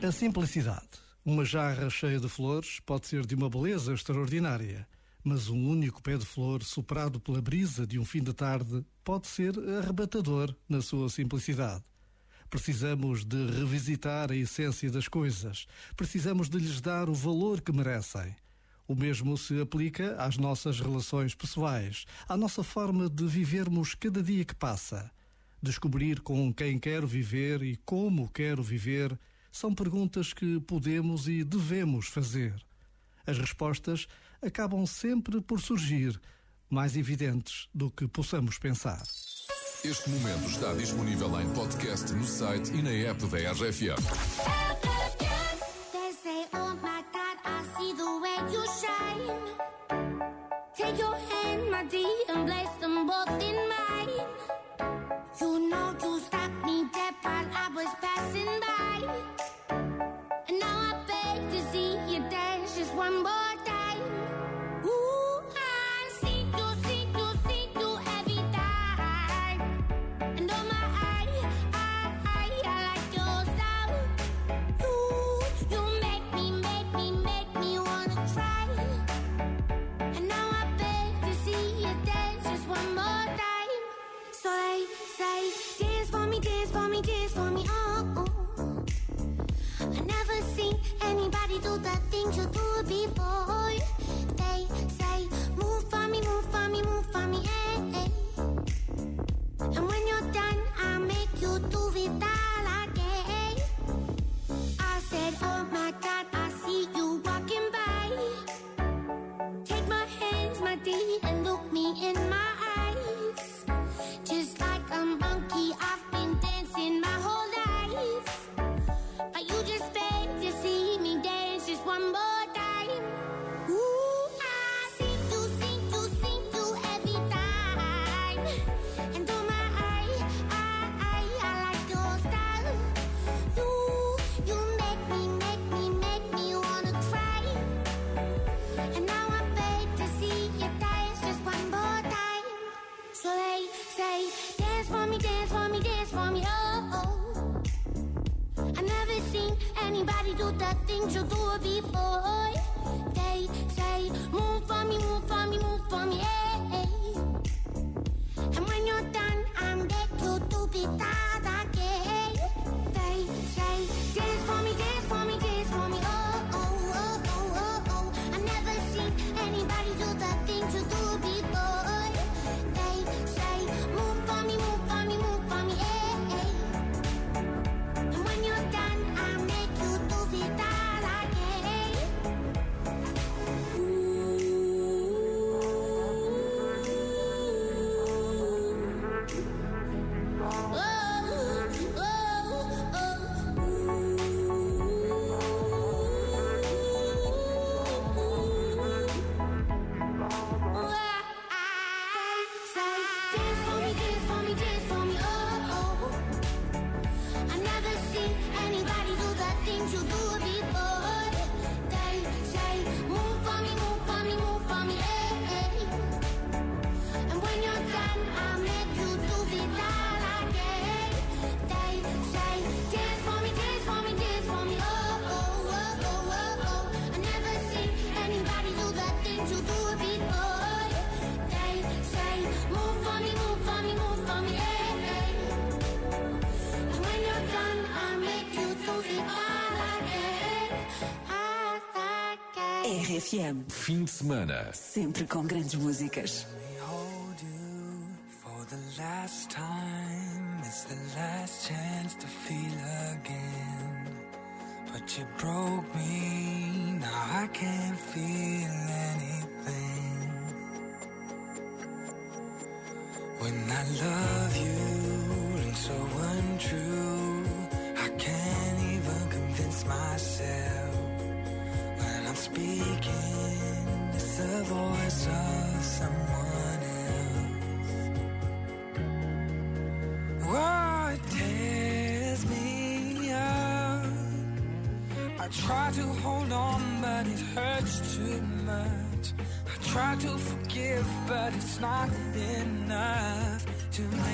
A simplicidade. Uma jarra cheia de flores pode ser de uma beleza extraordinária, mas um único pé de flor soprado pela brisa de um fim de tarde pode ser arrebatador na sua simplicidade. Precisamos de revisitar a essência das coisas, precisamos de lhes dar o valor que merecem. O mesmo se aplica às nossas relações pessoais, à nossa forma de vivermos cada dia que passa. Descobrir com quem quero viver e como quero viver são perguntas que podemos e devemos fazer. As respostas acabam sempre por surgir, mais evidentes do que possamos pensar. Este momento está disponível em podcast no site e na app da RFM. Oh Take your hand, my dear, and bless dance for me, dance for me, dance for me, oh, oh. I never seen anybody do the things you do before. They say. RFM. Fim de semana. Sempre com grandes músicas. You for the last time. It's the last chance to feel again. But you broke me. Now I can't feel anything. When I love you and so untrue. I try to hold on, but it hurts too much. I try to forgive, but it's not enough to make